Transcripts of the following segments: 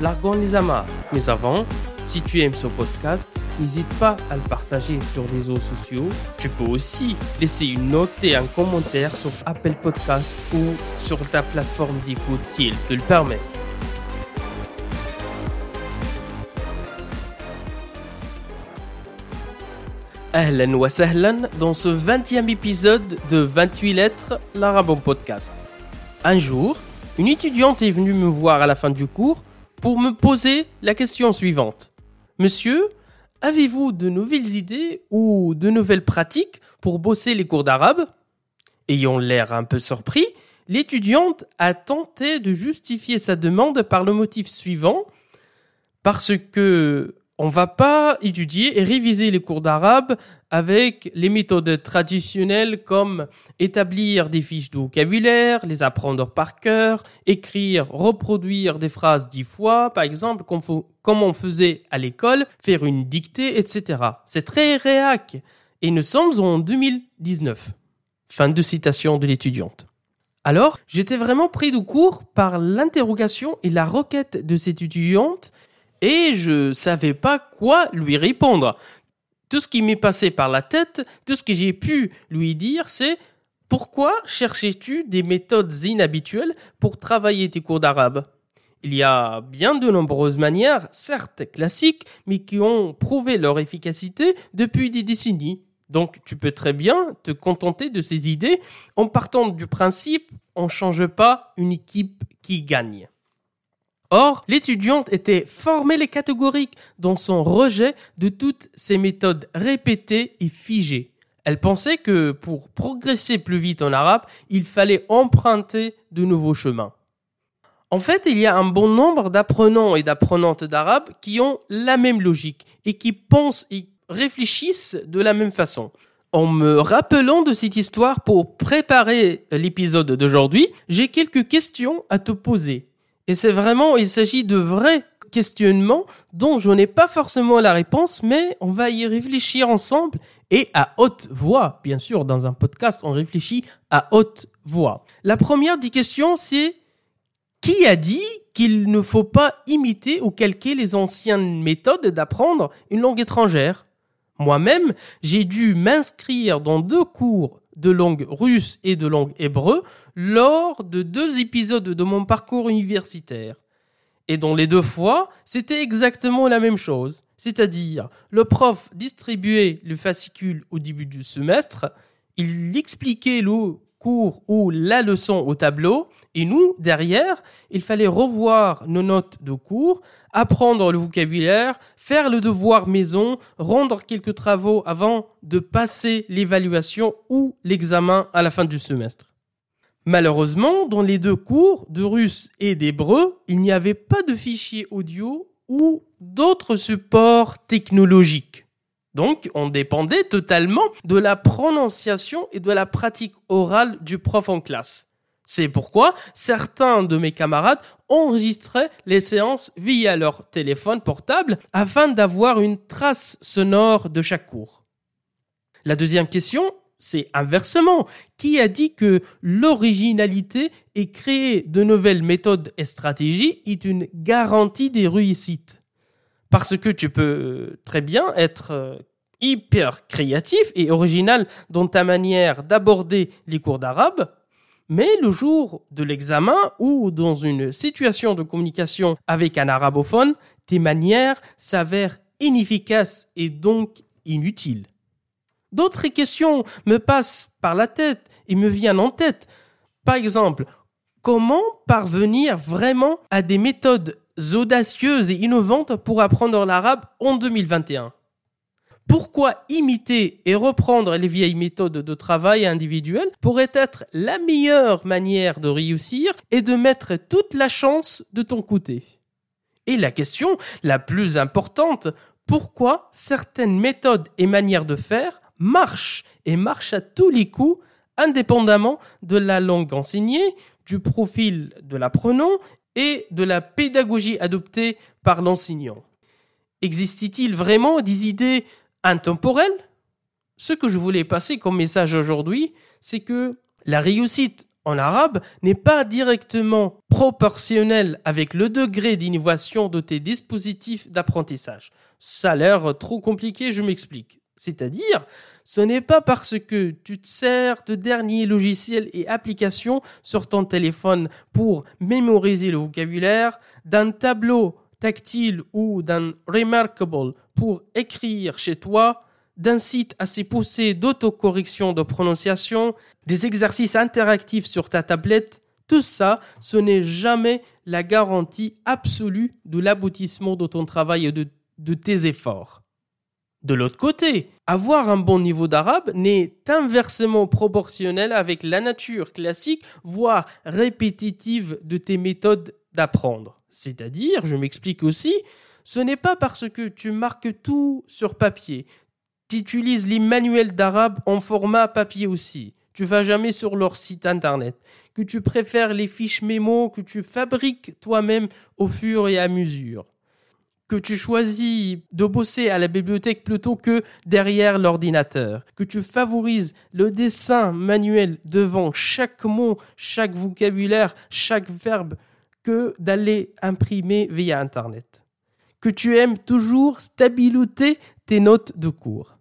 largons les amarres. Mais avant, si tu aimes ce podcast, n'hésite pas à le partager sur les réseaux sociaux. Tu peux aussi laisser une note et un commentaire sur Apple Podcast ou sur ta plateforme d'écoute si elle te le permet. Ahlan wa sahlan dans ce 20e épisode de 28 lettres, l'Arabon Podcast. Un jour, une étudiante est venue me voir à la fin du cours pour me poser la question suivante. Monsieur, avez-vous de nouvelles idées ou de nouvelles pratiques pour bosser les cours d'arabe? Ayant l'air un peu surpris, l'étudiante a tenté de justifier sa demande par le motif suivant parce que on va pas étudier et réviser les cours d'arabe avec les méthodes traditionnelles comme établir des fiches de vocabulaire, les apprendre par cœur, écrire, reproduire des phrases dix fois, par exemple, comme on faisait à l'école, faire une dictée, etc. C'est très réac. Et nous sommes en 2019. Fin de citation de l'étudiante. Alors, j'étais vraiment pris de court par l'interrogation et la requête de cette étudiante et je savais pas quoi lui répondre. Tout ce qui m'est passé par la tête, tout ce que j'ai pu lui dire, c'est pourquoi cherchais-tu des méthodes inhabituelles pour travailler tes cours d'arabe? Il y a bien de nombreuses manières, certes classiques, mais qui ont prouvé leur efficacité depuis des décennies. Donc tu peux très bien te contenter de ces idées en partant du principe on ne change pas une équipe qui gagne. Or, l'étudiante était formelle et catégorique dans son rejet de toutes ces méthodes répétées et figées. Elle pensait que pour progresser plus vite en arabe, il fallait emprunter de nouveaux chemins. En fait, il y a un bon nombre d'apprenants et d'apprenantes d'arabe qui ont la même logique et qui pensent et réfléchissent de la même façon. En me rappelant de cette histoire pour préparer l'épisode d'aujourd'hui, j'ai quelques questions à te poser. Et c'est vraiment, il s'agit de vrais questionnements dont je n'ai pas forcément la réponse, mais on va y réfléchir ensemble et à haute voix. Bien sûr, dans un podcast, on réfléchit à haute voix. La première des questions, c'est qui a dit qu'il ne faut pas imiter ou calquer les anciennes méthodes d'apprendre une langue étrangère? Moi-même, j'ai dû m'inscrire dans deux cours de langue russe et de langue hébreu lors de deux épisodes de mon parcours universitaire. Et dans les deux fois, c'était exactement la même chose. C'est-à-dire, le prof distribuait le fascicule au début du semestre, il expliquait le cours ou la leçon au tableau, et nous, derrière, il fallait revoir nos notes de cours, apprendre le vocabulaire, faire le devoir maison, rendre quelques travaux avant de passer l'évaluation ou l'examen à la fin du semestre. Malheureusement, dans les deux cours de russe et d'hébreu, il n'y avait pas de fichiers audio ou d'autres supports technologiques. Donc, on dépendait totalement de la prononciation et de la pratique orale du prof en classe. C'est pourquoi certains de mes camarades enregistraient les séances via leur téléphone portable afin d'avoir une trace sonore de chaque cours. La deuxième question, c'est inversement. Qui a dit que l'originalité et créer de nouvelles méthodes et stratégies est une garantie des réussites? Parce que tu peux très bien être euh, hyper créatif et original dans ta manière d'aborder les cours d'arabe, mais le jour de l'examen ou dans une situation de communication avec un arabophone, tes manières s'avèrent inefficaces et donc inutiles. D'autres questions me passent par la tête et me viennent en tête. Par exemple, comment parvenir vraiment à des méthodes audacieuses et innovantes pour apprendre l'arabe en 2021 pourquoi imiter et reprendre les vieilles méthodes de travail individuel pourrait être la meilleure manière de réussir et de mettre toute la chance de ton côté? Et la question la plus importante, pourquoi certaines méthodes et manières de faire marchent et marchent à tous les coups, indépendamment de la langue enseignée, du profil de l'apprenant et de la pédagogie adoptée par l'enseignant? Existe-t-il vraiment des idées intemporelles Ce que je voulais passer comme message aujourd'hui, c'est que la réussite en arabe n'est pas directement proportionnelle avec le degré d'innovation de tes dispositifs d'apprentissage. Ça a l'air trop compliqué, je m'explique. C'est-à-dire, ce n'est pas parce que tu te sers de derniers logiciels et applications sur ton téléphone pour mémoriser le vocabulaire, d'un tableau tactile ou d'un remarkable pour écrire chez toi, d'un site assez poussé d'autocorrection de prononciation, des exercices interactifs sur ta tablette, tout ça, ce n'est jamais la garantie absolue de l'aboutissement de ton travail et de, de tes efforts. De l'autre côté, avoir un bon niveau d'arabe n'est inversement proportionnel avec la nature classique, voire répétitive de tes méthodes d'apprendre. C'est-à-dire, je m'explique aussi, ce n'est pas parce que tu marques tout sur papier, tu utilises les manuels d'arabe en format papier aussi, tu vas jamais sur leur site internet, que tu préfères les fiches mémo que tu fabriques toi-même au fur et à mesure. Que tu choisis de bosser à la bibliothèque plutôt que derrière l'ordinateur, que tu favorises le dessin manuel devant chaque mot, chaque vocabulaire, chaque verbe, que d'aller imprimer via Internet, que tu aimes toujours stabiloter tes notes de cours.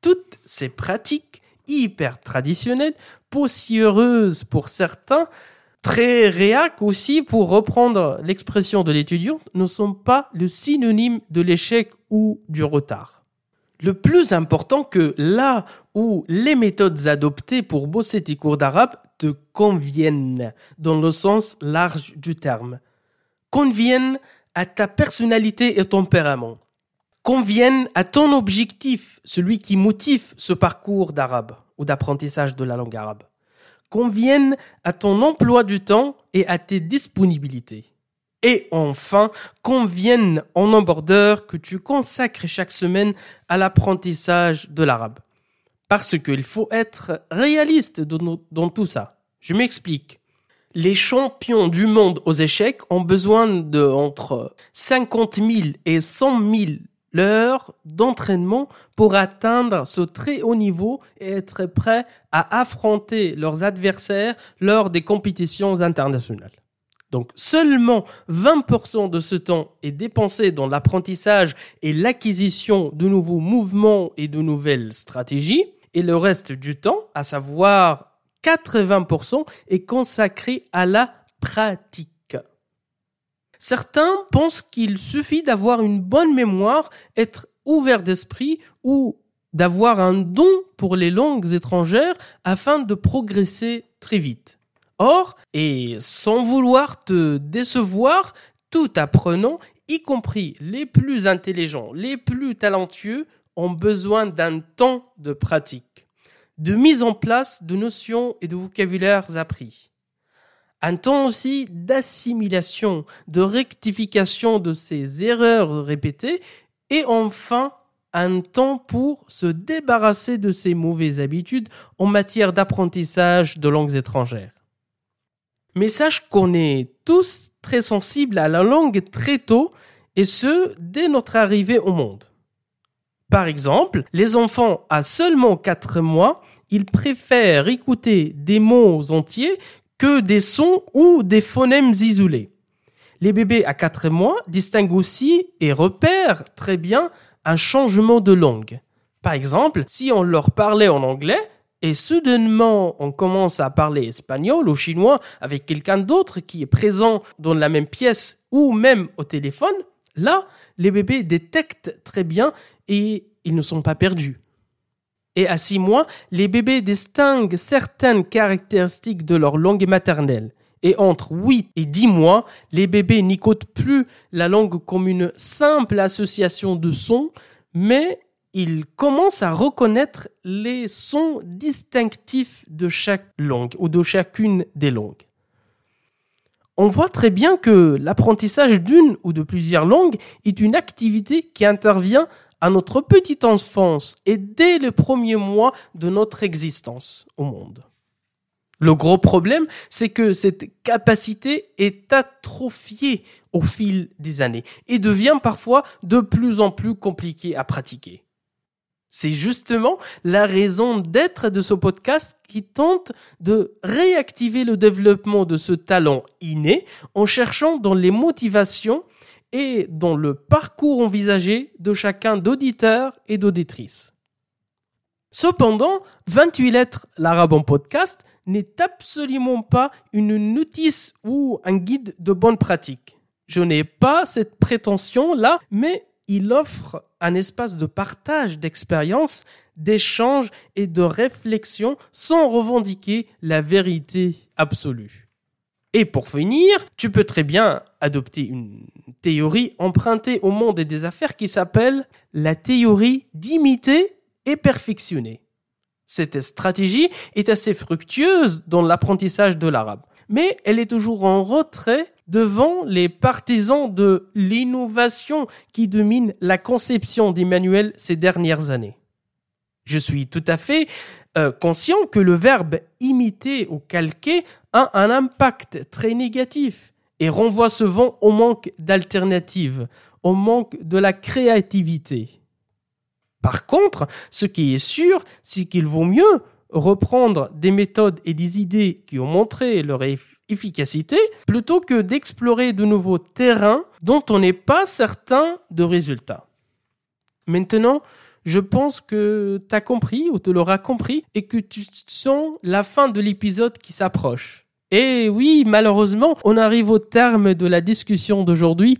Toutes ces pratiques hyper traditionnelles, poussiéreuses pour certains, très réac aussi, pour reprendre l'expression de l'étudiant, ne sont pas le synonyme de l'échec ou du retard. Le plus important que là où les méthodes adoptées pour bosser tes cours d'arabe te conviennent, dans le sens large du terme, conviennent à ta personnalité et tempérament, conviennent à ton objectif, celui qui motive ce parcours d'arabe ou d'apprentissage de la langue arabe conviennent à ton emploi du temps et à tes disponibilités. Et enfin, conviennent en embordeur que tu consacres chaque semaine à l'apprentissage de l'arabe. Parce qu'il faut être réaliste dans tout ça. Je m'explique. Les champions du monde aux échecs ont besoin de entre 50 000 et 100 000 l'heure d'entraînement pour atteindre ce très haut niveau et être prêt à affronter leurs adversaires lors des compétitions internationales. Donc seulement 20% de ce temps est dépensé dans l'apprentissage et l'acquisition de nouveaux mouvements et de nouvelles stratégies, et le reste du temps, à savoir 80%, est consacré à la pratique. Certains pensent qu'il suffit d'avoir une bonne mémoire, être ouvert d'esprit ou d'avoir un don pour les langues étrangères afin de progresser très vite. Or, et sans vouloir te décevoir, tout apprenant, y compris les plus intelligents, les plus talentueux, ont besoin d'un temps de pratique, de mise en place de notions et de vocabulaires appris un temps aussi d'assimilation, de rectification de ces erreurs répétées, et enfin un temps pour se débarrasser de ces mauvaises habitudes en matière d'apprentissage de langues étrangères. Mais sache qu'on est tous très sensibles à la langue très tôt, et ce, dès notre arrivée au monde. Par exemple, les enfants à seulement 4 mois, ils préfèrent écouter des mots entiers que des sons ou des phonèmes isolés. Les bébés à 4 mois distinguent aussi et repèrent très bien un changement de langue. Par exemple, si on leur parlait en anglais et soudainement on commence à parler espagnol ou chinois avec quelqu'un d'autre qui est présent dans la même pièce ou même au téléphone, là, les bébés détectent très bien et ils ne sont pas perdus. Et à six mois, les bébés distinguent certaines caractéristiques de leur langue maternelle. Et entre 8 et 10 mois, les bébés n'écoutent plus la langue comme une simple association de sons, mais ils commencent à reconnaître les sons distinctifs de chaque langue ou de chacune des langues. On voit très bien que l'apprentissage d'une ou de plusieurs langues est une activité qui intervient à notre petite enfance et dès les premiers mois de notre existence au monde. Le gros problème, c'est que cette capacité est atrophiée au fil des années et devient parfois de plus en plus compliquée à pratiquer. C'est justement la raison d'être de ce podcast qui tente de réactiver le développement de ce talent inné en cherchant dans les motivations et dans le parcours envisagé de chacun d'auditeur et d'auditrice. Cependant, 28 lettres l'arabe en podcast n'est absolument pas une notice ou un guide de bonne pratique. Je n'ai pas cette prétention-là, mais il offre un espace de partage d'expériences, d'échanges et de réflexion sans revendiquer la vérité absolue. Et pour finir, tu peux très bien adopter une théorie empruntée au monde des affaires qui s'appelle la théorie d'imiter et perfectionner. Cette stratégie est assez fructueuse dans l'apprentissage de l'arabe, mais elle est toujours en retrait devant les partisans de l'innovation qui domine la conception des manuels ces dernières années. Je suis tout à fait euh, conscient que le verbe imiter ou calquer a un impact très négatif et renvoie souvent au manque d'alternatives, au manque de la créativité. Par contre, ce qui est sûr, c'est qu'il vaut mieux reprendre des méthodes et des idées qui ont montré leur efficacité plutôt que d'explorer de nouveaux terrains dont on n'est pas certain de résultats. Maintenant, je pense que tu as compris ou tu l'auras compris et que tu sens la fin de l'épisode qui s'approche. Et oui, malheureusement, on arrive au terme de la discussion d'aujourd'hui,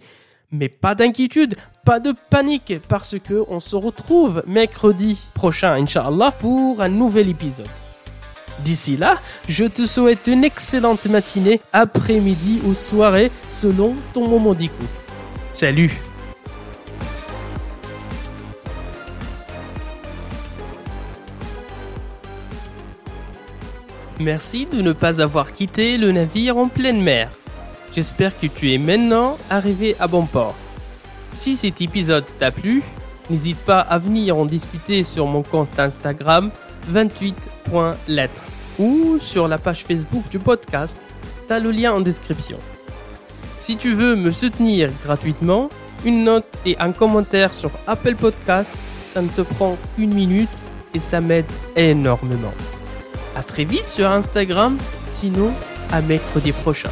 mais pas d'inquiétude, pas de panique parce que on se retrouve mercredi prochain, Inch'Allah, pour un nouvel épisode. D'ici là, je te souhaite une excellente matinée, après-midi ou soirée selon ton moment d'écoute. Salut Merci de ne pas avoir quitté le navire en pleine mer. J'espère que tu es maintenant arrivé à bon port. Si cet épisode t'a plu, n'hésite pas à venir en discuter sur mon compte Instagram 28.lettres ou sur la page Facebook du podcast. T'as le lien en description. Si tu veux me soutenir gratuitement, une note et un commentaire sur Apple Podcast, ça ne te prend une minute et ça m'aide énormément. À très vite sur Instagram, sinon à mercredi prochain.